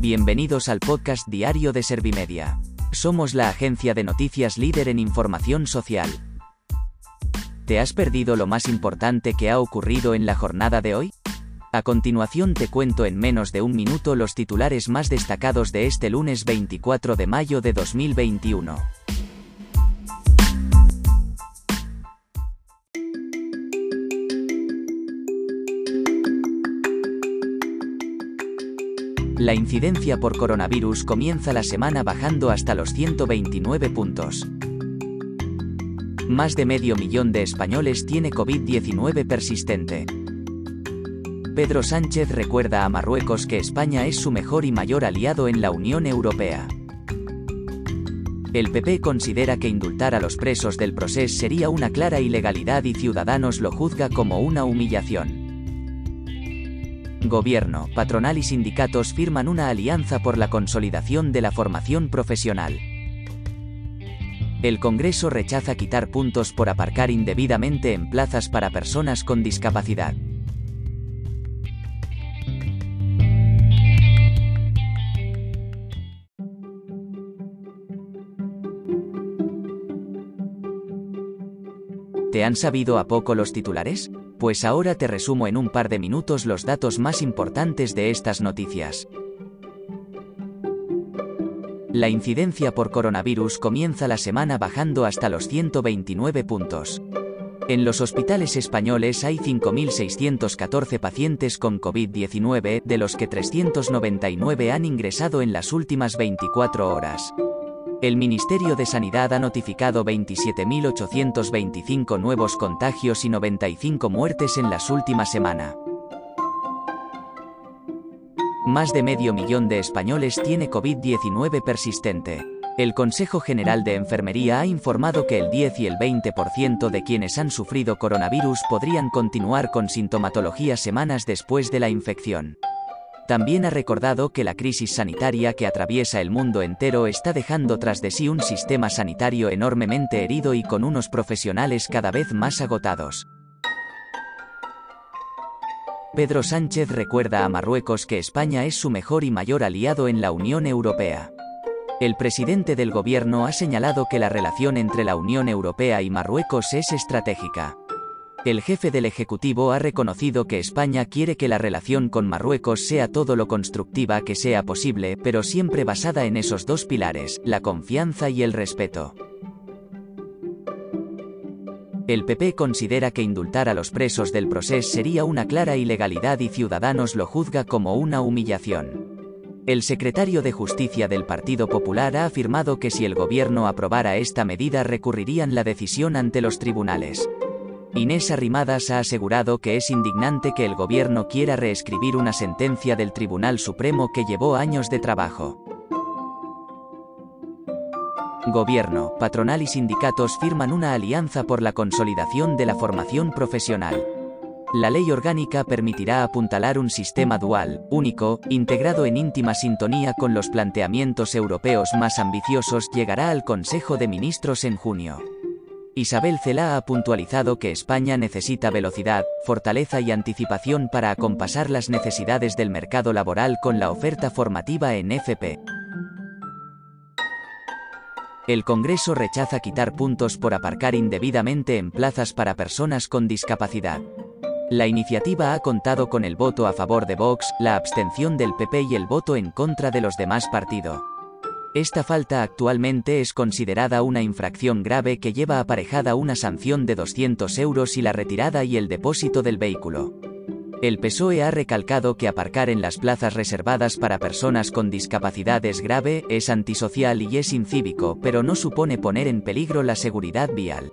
Bienvenidos al podcast diario de Servimedia. Somos la agencia de noticias líder en información social. ¿Te has perdido lo más importante que ha ocurrido en la jornada de hoy? A continuación te cuento en menos de un minuto los titulares más destacados de este lunes 24 de mayo de 2021. La incidencia por coronavirus comienza la semana bajando hasta los 129 puntos. Más de medio millón de españoles tiene COVID-19 persistente. Pedro Sánchez recuerda a Marruecos que España es su mejor y mayor aliado en la Unión Europea. El PP considera que indultar a los presos del proceso sería una clara ilegalidad y Ciudadanos lo juzga como una humillación. Gobierno, patronal y sindicatos firman una alianza por la consolidación de la formación profesional. El Congreso rechaza quitar puntos por aparcar indebidamente en plazas para personas con discapacidad. ¿Te han sabido a poco los titulares? Pues ahora te resumo en un par de minutos los datos más importantes de estas noticias. La incidencia por coronavirus comienza la semana bajando hasta los 129 puntos. En los hospitales españoles hay 5.614 pacientes con COVID-19, de los que 399 han ingresado en las últimas 24 horas. El Ministerio de Sanidad ha notificado 27.825 nuevos contagios y 95 muertes en las últimas semanas. Más de medio millón de españoles tiene COVID-19 persistente. El Consejo General de Enfermería ha informado que el 10 y el 20% de quienes han sufrido coronavirus podrían continuar con sintomatología semanas después de la infección. También ha recordado que la crisis sanitaria que atraviesa el mundo entero está dejando tras de sí un sistema sanitario enormemente herido y con unos profesionales cada vez más agotados. Pedro Sánchez recuerda a Marruecos que España es su mejor y mayor aliado en la Unión Europea. El presidente del gobierno ha señalado que la relación entre la Unión Europea y Marruecos es estratégica. El jefe del Ejecutivo ha reconocido que España quiere que la relación con Marruecos sea todo lo constructiva que sea posible, pero siempre basada en esos dos pilares, la confianza y el respeto. El PP considera que indultar a los presos del proceso sería una clara ilegalidad y Ciudadanos lo juzga como una humillación. El secretario de Justicia del Partido Popular ha afirmado que si el gobierno aprobara esta medida recurrirían la decisión ante los tribunales. Inés Arrimadas ha asegurado que es indignante que el gobierno quiera reescribir una sentencia del Tribunal Supremo que llevó años de trabajo. Gobierno, patronal y sindicatos firman una alianza por la consolidación de la formación profesional. La ley orgánica permitirá apuntalar un sistema dual, único, integrado en íntima sintonía con los planteamientos europeos más ambiciosos, llegará al Consejo de Ministros en junio. Isabel Cela ha puntualizado que España necesita velocidad, fortaleza y anticipación para acompasar las necesidades del mercado laboral con la oferta formativa en FP. El Congreso rechaza quitar puntos por aparcar indebidamente en plazas para personas con discapacidad. La iniciativa ha contado con el voto a favor de Vox, la abstención del PP y el voto en contra de los demás partidos. Esta falta actualmente es considerada una infracción grave que lleva aparejada una sanción de 200 euros y la retirada y el depósito del vehículo. El PSOE ha recalcado que aparcar en las plazas reservadas para personas con discapacidad es grave, es antisocial y es incívico, pero no supone poner en peligro la seguridad vial.